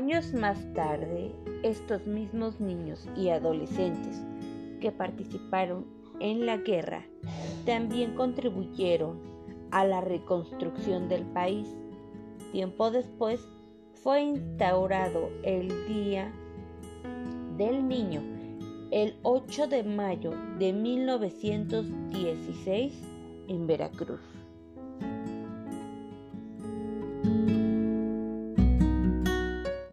Años más tarde, estos mismos niños y adolescentes que participaron en la guerra también contribuyeron a la reconstrucción del país. Tiempo después fue instaurado el Día del Niño el 8 de mayo de 1916 en Veracruz.